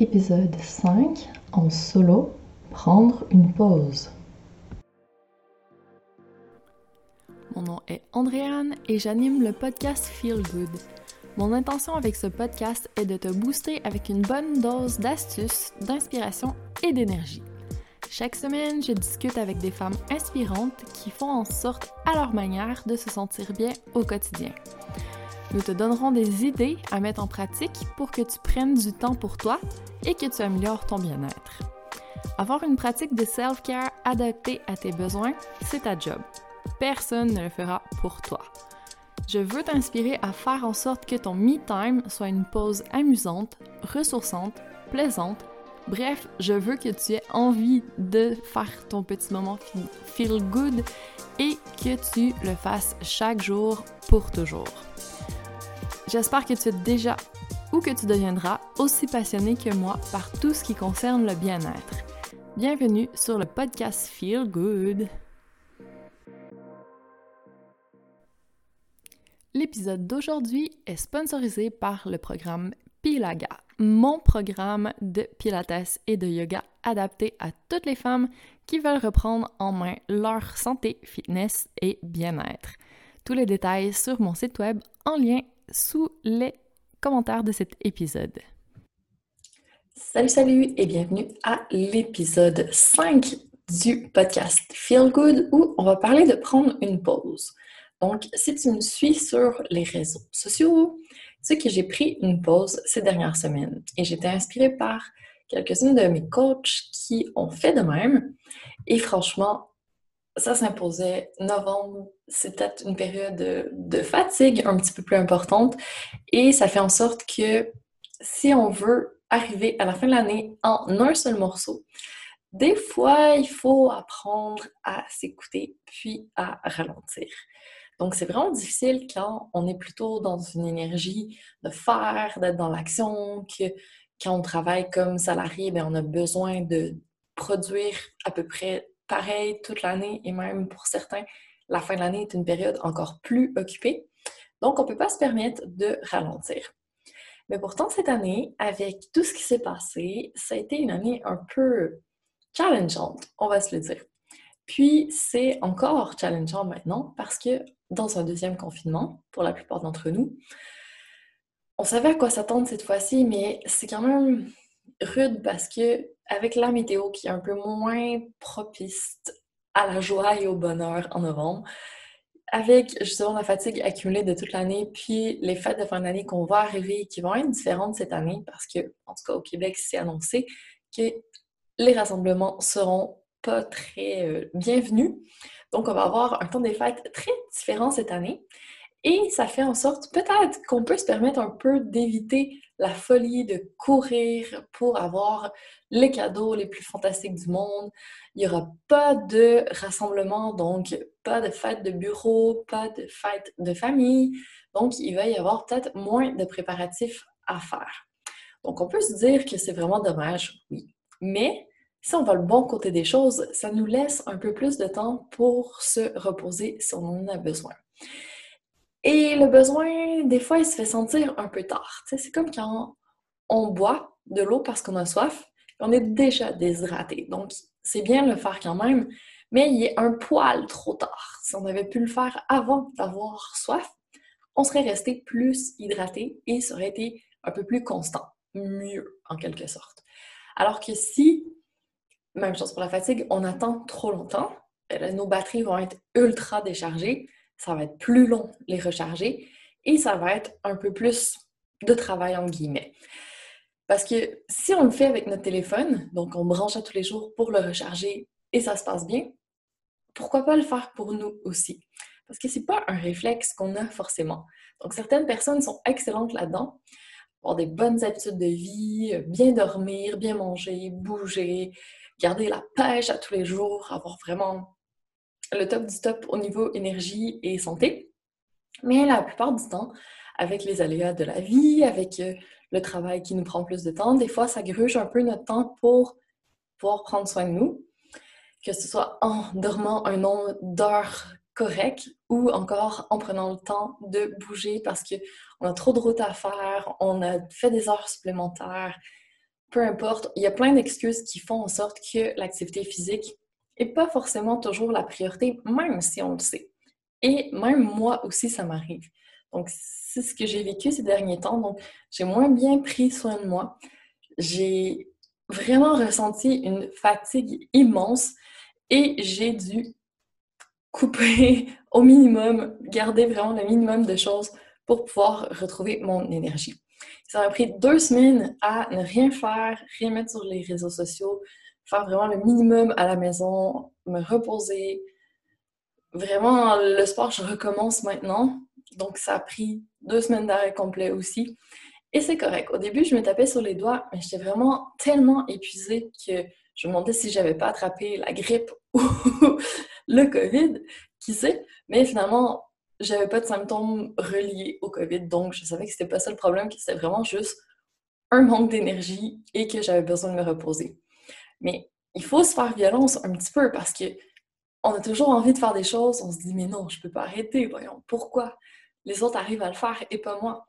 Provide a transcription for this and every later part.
Épisode 5 en solo, prendre une pause. Mon nom est Andréane et j'anime le podcast Feel Good. Mon intention avec ce podcast est de te booster avec une bonne dose d'astuces, d'inspiration et d'énergie. Chaque semaine, je discute avec des femmes inspirantes qui font en sorte à leur manière de se sentir bien au quotidien. Nous te donnerons des idées à mettre en pratique pour que tu prennes du temps pour toi et que tu améliores ton bien-être. Avoir une pratique de self-care adaptée à tes besoins, c'est ta job. Personne ne le fera pour toi. Je veux t'inspirer à faire en sorte que ton me-time soit une pause amusante, ressourçante, plaisante. Bref, je veux que tu aies envie de faire ton petit moment feel good et que tu le fasses chaque jour pour toujours. J'espère que tu es déjà ou que tu deviendras aussi passionné que moi par tout ce qui concerne le bien-être. Bienvenue sur le podcast Feel Good. L'épisode d'aujourd'hui est sponsorisé par le programme Pilaga, mon programme de pilates et de yoga adapté à toutes les femmes qui veulent reprendre en main leur santé, fitness et bien-être. Tous les détails sur mon site web en lien sous les commentaires de cet épisode. Salut, salut et bienvenue à l'épisode 5 du podcast Feel Good où on va parler de prendre une pause. Donc, si tu me suis sur les réseaux sociaux, tu que j'ai pris une pause ces dernières semaines et j'étais inspirée par quelques-unes de mes coachs qui ont fait de même. Et franchement, ça s'imposait. Novembre, c'était une période de, fatigue un petit peu plus importante et ça fait en sorte que si on veut arriver à la fin de l'année en un seul morceau, des fois, il faut apprendre à s'écouter puis à ralentir. Donc, c'est vraiment difficile quand on est plutôt dans une énergie de faire, d'être dans l'action, que quand on travaille comme salarié, bien, on a besoin de produire à peu près pareil toute l'année et même pour certains, la fin de l'année est une période encore plus occupée. Donc, on ne peut pas se permettre de ralentir. Mais pourtant, cette année, avec tout ce qui s'est passé, ça a été une année un peu challengeante, on va se le dire. Puis, c'est encore challengeant maintenant parce que dans un deuxième confinement, pour la plupart d'entre nous, on savait à quoi s'attendre cette fois-ci, mais c'est quand même rude parce que avec la météo qui est un peu moins propice à la joie et au bonheur en novembre, avec justement la fatigue accumulée de toute l'année, puis les fêtes de fin d'année qu'on va arriver qui vont être différentes cette année parce que, en tout cas au Québec, c'est annoncé que les rassemblements seront pas très euh, bienvenus. Donc, on va avoir un temps des fêtes très différent cette année. Et ça fait en sorte peut-être qu'on peut se permettre un peu d'éviter la folie de courir pour avoir les cadeaux les plus fantastiques du monde. Il n'y aura pas de rassemblement, donc pas de fête de bureau, pas de fête de famille. Donc, il va y avoir peut-être moins de préparatifs à faire. Donc, on peut se dire que c'est vraiment dommage, oui. Mais si on va le bon côté des choses, ça nous laisse un peu plus de temps pour se reposer si on en a besoin. Et le besoin, des fois, il se fait sentir un peu tard. c'est comme quand on boit de l'eau parce qu'on a soif, on est déjà déshydraté. Donc, c'est bien de le faire quand même, mais il est un poil trop tard. Si on avait pu le faire avant d'avoir soif, on serait resté plus hydraté et ça aurait été un peu plus constant, mieux en quelque sorte. Alors que si, même chose pour la fatigue, on attend trop longtemps, ben nos batteries vont être ultra déchargées, ça va être plus long les recharger et ça va être un peu plus de travail en guillemets. Parce que si on le fait avec notre téléphone, donc on branche à tous les jours pour le recharger et ça se passe bien, pourquoi pas le faire pour nous aussi? Parce que c'est pas un réflexe qu'on a forcément. Donc certaines personnes sont excellentes là-dedans, avoir des bonnes habitudes de vie, bien dormir, bien manger, bouger, garder la pêche à tous les jours, avoir vraiment le top du top au niveau énergie et santé. Mais la plupart du temps, avec les aléas de la vie, avec euh, le travail qui nous prend plus de temps, des fois, ça gruge un peu notre temps pour pouvoir prendre soin de nous, que ce soit en dormant un nombre d'heures correct ou encore en prenant le temps de bouger parce qu'on a trop de routes à faire, on a fait des heures supplémentaires, peu importe, il y a plein d'excuses qui font en sorte que l'activité physique n'est pas forcément toujours la priorité, même si on le sait. Et même moi aussi, ça m'arrive. Donc, c'est ce que j'ai vécu ces derniers temps. Donc, j'ai moins bien pris soin de moi. J'ai vraiment ressenti une fatigue immense et j'ai dû couper au minimum, garder vraiment le minimum de choses pour pouvoir retrouver mon énergie. Ça m'a pris deux semaines à ne rien faire, rien mettre sur les réseaux sociaux, faire vraiment le minimum à la maison, me reposer. Vraiment, le sport, je recommence maintenant. Donc, ça a pris deux semaines d'arrêt complet aussi. Et c'est correct. Au début, je me tapais sur les doigts, mais j'étais vraiment tellement épuisée que je me demandais si j'avais pas attrapé la grippe ou le COVID, qui sait. Mais finalement, j'avais pas de symptômes reliés au COVID, donc je savais que c'était pas ça le problème, que c'était vraiment juste un manque d'énergie et que j'avais besoin de me reposer. Mais il faut se faire violence un petit peu parce que on a toujours envie de faire des choses, on se dit mais non, je peux pas arrêter, voyons, pourquoi? Les autres arrivent à le faire et pas moi?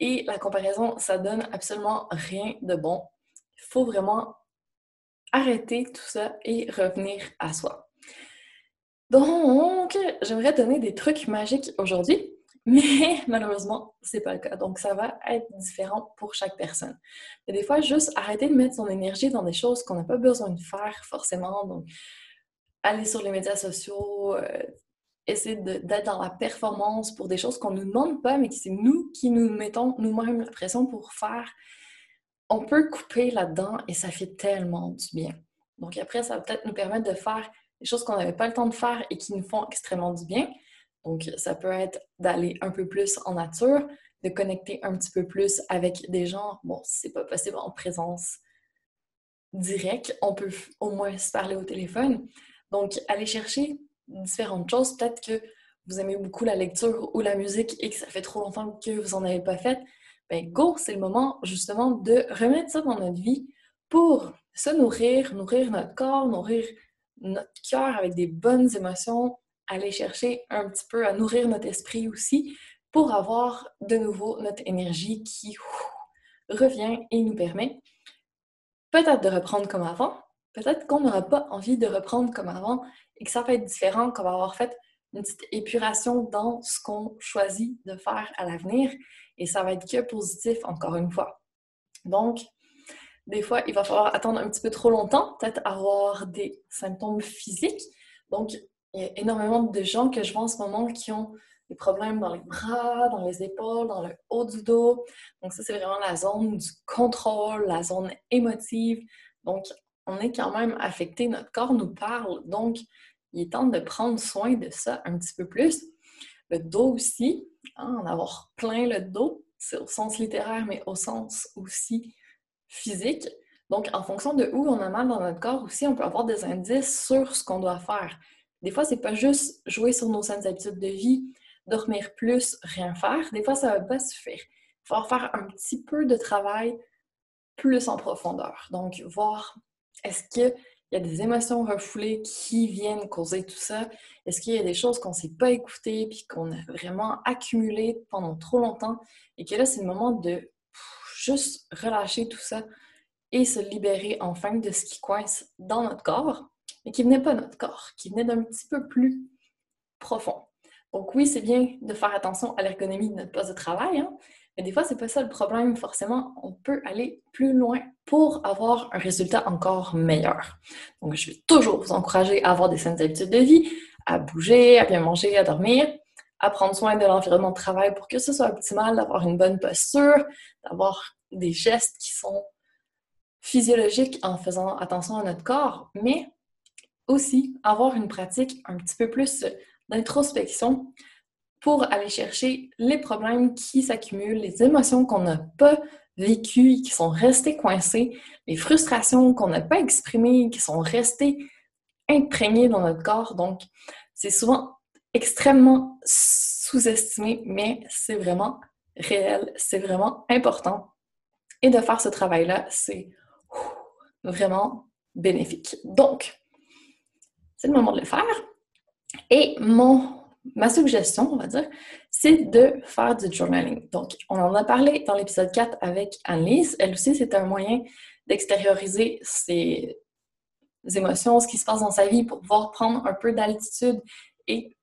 Et la comparaison, ça donne absolument rien de bon. Il faut vraiment arrêter tout ça et revenir à soi. Donc, j'aimerais donner des trucs magiques aujourd'hui, mais malheureusement, c'est pas le cas. Donc, ça va être différent pour chaque personne. Et des fois, juste arrêter de mettre son énergie dans des choses qu'on n'a pas besoin de faire forcément. Donc, aller sur les médias sociaux, euh, essayer d'être dans la performance pour des choses qu'on ne nous demande pas, mais que c'est nous qui nous mettons nous-mêmes la pression pour faire. On peut couper là-dedans et ça fait tellement du bien. Donc après, ça va peut-être nous permettre de faire des choses qu'on n'avait pas le temps de faire et qui nous font extrêmement du bien. Donc, ça peut être d'aller un peu plus en nature, de connecter un petit peu plus avec des gens. Bon, si c'est pas possible en présence directe, on peut au moins se parler au téléphone. Donc, aller chercher différentes choses. Peut-être que vous aimez beaucoup la lecture ou la musique et que ça fait trop longtemps que vous n'en avez pas fait. Ben, go, c'est le moment justement de remettre ça dans notre vie pour se nourrir, nourrir notre corps, nourrir notre cœur avec des bonnes émotions, aller chercher un petit peu à nourrir notre esprit aussi pour avoir de nouveau notre énergie qui revient et nous permet peut-être de reprendre comme avant, peut-être qu'on n'aura pas envie de reprendre comme avant et que ça va être différent, qu'on va avoir fait une petite épuration dans ce qu'on choisit de faire à l'avenir et ça va être que positif encore une fois. Donc, des fois, il va falloir attendre un petit peu trop longtemps, peut-être avoir des symptômes physiques. Donc, il y a énormément de gens que je vois en ce moment qui ont des problèmes dans les bras, dans les épaules, dans le haut du dos. Donc, ça, c'est vraiment la zone du contrôle, la zone émotive. Donc, on est quand même affecté, notre corps nous parle. Donc, il est temps de prendre soin de ça un petit peu plus. Le dos aussi, hein, en avoir plein le dos, c'est au sens littéraire, mais au sens aussi physique. Donc, en fonction de où on a mal dans notre corps aussi, on peut avoir des indices sur ce qu'on doit faire. Des fois, c'est pas juste jouer sur nos saines habitudes de vie, dormir plus, rien faire. Des fois, ça va pas suffire. Il faut faire un petit peu de travail plus en profondeur. Donc, voir est-ce qu'il y a des émotions refoulées qui viennent causer tout ça? Est-ce qu'il y a des choses qu'on ne s'est pas écoutées puis qu'on a vraiment accumulées pendant trop longtemps et que là, c'est le moment de juste relâcher tout ça et se libérer enfin de ce qui coince dans notre corps, mais qui venait pas de notre corps, qui venait d'un petit peu plus profond. Donc oui, c'est bien de faire attention à l'ergonomie de notre poste de travail, hein, mais des fois, c'est pas ça le problème. Forcément, on peut aller plus loin pour avoir un résultat encore meilleur. Donc, je vais toujours vous encourager à avoir des saines habitudes de vie, à bouger, à bien manger, à dormir, à prendre soin de l'environnement de travail pour que ce soit optimal, d'avoir une bonne posture, d'avoir des gestes qui sont physiologiques en faisant attention à notre corps, mais aussi avoir une pratique un petit peu plus d'introspection pour aller chercher les problèmes qui s'accumulent, les émotions qu'on n'a pas vécues, qui sont restées coincées, les frustrations qu'on n'a pas exprimées, qui sont restées imprégnées dans notre corps. Donc, c'est souvent extrêmement sous-estimé, mais c'est vraiment réel, c'est vraiment important. Et de faire ce travail-là, c'est vraiment bénéfique. Donc, le moment de le faire. Et mon, ma suggestion, on va dire, c'est de faire du journaling. Donc, on en a parlé dans l'épisode 4 avec Annelise. Elle aussi, c'est un moyen d'extérioriser ses émotions, ce qui se passe dans sa vie pour pouvoir prendre un peu d'altitude et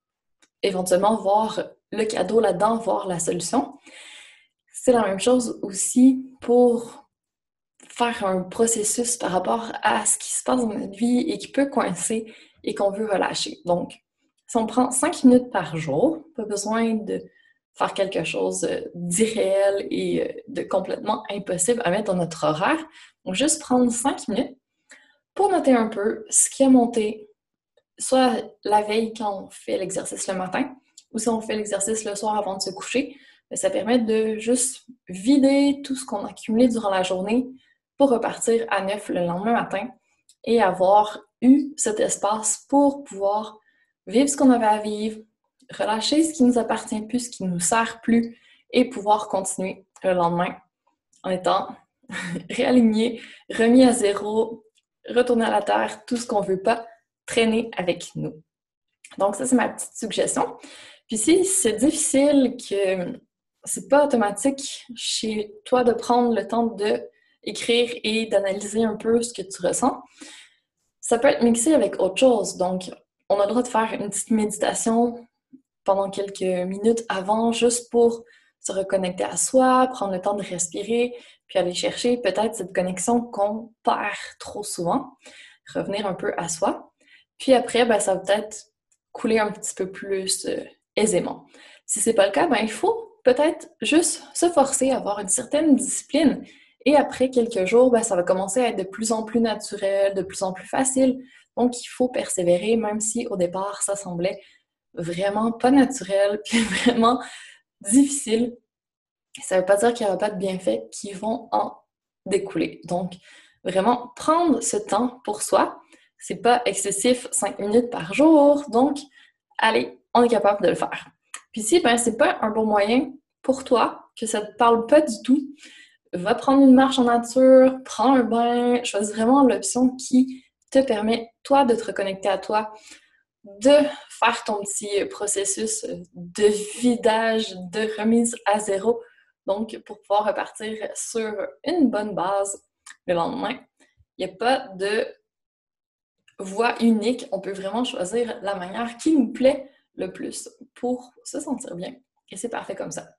éventuellement voir le cadeau là-dedans, voir la solution. C'est la même chose aussi pour faire un processus par rapport à ce qui se passe dans notre vie et qui peut coincer et qu'on veut relâcher. Donc, si on prend cinq minutes par jour, pas besoin de faire quelque chose d'irréel et euh, de complètement impossible à mettre dans notre horaire. Donc, juste prendre cinq minutes pour noter un peu ce qui a monté, soit la veille quand on fait l'exercice le matin, ou si on fait l'exercice le soir avant de se coucher. Ça permet de juste vider tout ce qu'on a accumulé durant la journée pour repartir à neuf le lendemain matin et avoir eu cet espace pour pouvoir vivre ce qu'on avait à vivre, relâcher ce qui nous appartient plus, ce qui nous sert plus et pouvoir continuer le lendemain en étant réaligné, remis à zéro, retourner à la terre, tout ce qu'on veut pas traîner avec nous. Donc, ça, c'est ma petite suggestion. Puis si c'est difficile que c'est pas automatique chez toi de prendre le temps de écrire et d'analyser un peu ce que tu ressens, ça peut être mixé avec autre chose. Donc, on a le droit de faire une petite méditation pendant quelques minutes avant, juste pour se reconnecter à soi, prendre le temps de respirer, puis aller chercher peut-être cette connexion qu'on perd trop souvent, revenir un peu à soi. Puis après, ben, ça va peut-être couler un petit peu plus euh, aisément. Si c'est pas le cas, ben, il faut peut-être juste se forcer à avoir une certaine discipline. Et après quelques jours, ben, ça va commencer à être de plus en plus naturel, de plus en plus facile. Donc, il faut persévérer, même si au départ, ça semblait vraiment pas naturel, puis vraiment difficile. Ça ne veut pas dire qu'il n'y aura pas de bienfaits qui vont en découler. Donc, vraiment prendre ce temps pour soi. C'est pas excessif, 5 minutes par jour. Donc, allez, on est capable de le faire. Puis si ben, c'est pas un bon moyen pour toi, que ça te parle pas du tout, va prendre une marche en nature, prends un bain, choisis vraiment l'option qui te permet, toi, de te reconnecter à toi, de faire ton petit processus de vidage, de remise à zéro, donc pour pouvoir repartir sur une bonne base le lendemain. Il n'y a pas de voie unique, on peut vraiment choisir la manière qui nous plaît le plus pour se sentir bien. Et c'est parfait comme ça.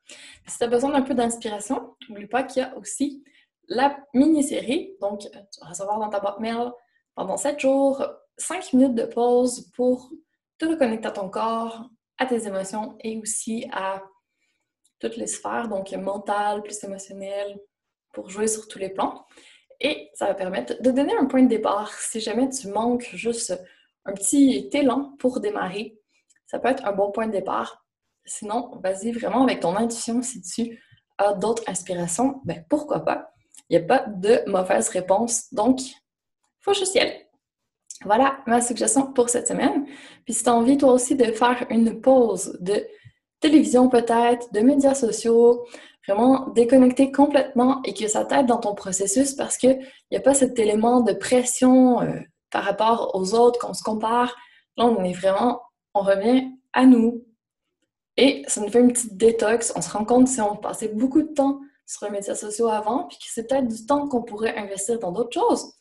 Si tu as besoin d'un peu d'inspiration, n'oublie pas qu'il y a aussi la mini-série. Donc, tu vas recevoir dans ta boîte mail pendant 7 jours, 5 minutes de pause pour te reconnecter à ton corps, à tes émotions et aussi à toutes les sphères, donc mentale, plus émotionnelle, pour jouer sur tous les plans. Et ça va permettre de donner un point de départ si jamais tu manques juste un petit élan pour démarrer ça peut être un bon point de départ. Sinon, vas-y vraiment avec ton intuition si tu as d'autres inspirations, ben pourquoi pas? Il n'y a pas de mauvaise réponse, donc faut juste y aller. Voilà ma suggestion pour cette semaine. Puis si tu as envie toi aussi de faire une pause de télévision peut-être, de médias sociaux, vraiment déconnecter complètement et que ça t'aide dans ton processus parce qu'il n'y a pas cet élément de pression euh, par rapport aux autres, qu'on se compare. Là, on est vraiment on revient à nous. Et ça nous fait une petite détox. On se rend compte si on passait beaucoup de temps sur les médias sociaux avant, puis que c'est peut-être du temps qu'on pourrait investir dans d'autres choses.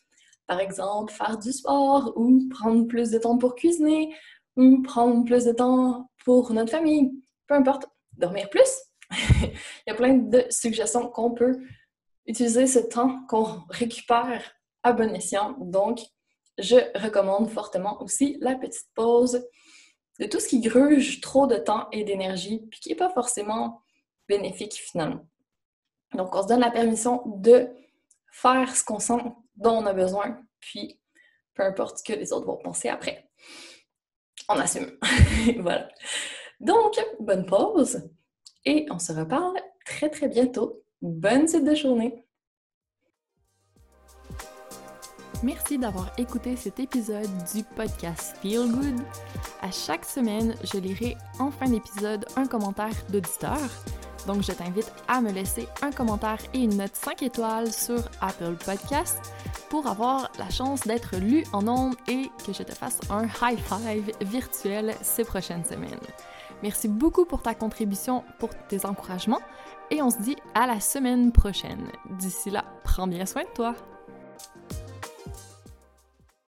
Par exemple, faire du sport ou prendre plus de temps pour cuisiner ou prendre plus de temps pour notre famille. Peu importe, dormir plus. Il y a plein de suggestions qu'on peut utiliser ce temps qu'on récupère à bon escient. Donc, je recommande fortement aussi la petite pause de tout ce qui gruge trop de temps et d'énergie, puis qui n'est pas forcément bénéfique finalement. Donc, on se donne la permission de faire ce qu'on sent dont on a besoin, puis peu importe ce que les autres vont penser après. On assume. voilà. Donc, bonne pause et on se reparle très très bientôt. Bonne suite de journée! Merci d'avoir écouté cet épisode du podcast Feel Good. À chaque semaine, je lirai en fin d'épisode un commentaire d'auditeur. Donc, je t'invite à me laisser un commentaire et une note 5 étoiles sur Apple Podcast pour avoir la chance d'être lu en ondes et que je te fasse un high five virtuel ces prochaines semaines. Merci beaucoup pour ta contribution, pour tes encouragements et on se dit à la semaine prochaine. D'ici là, prends bien soin de toi.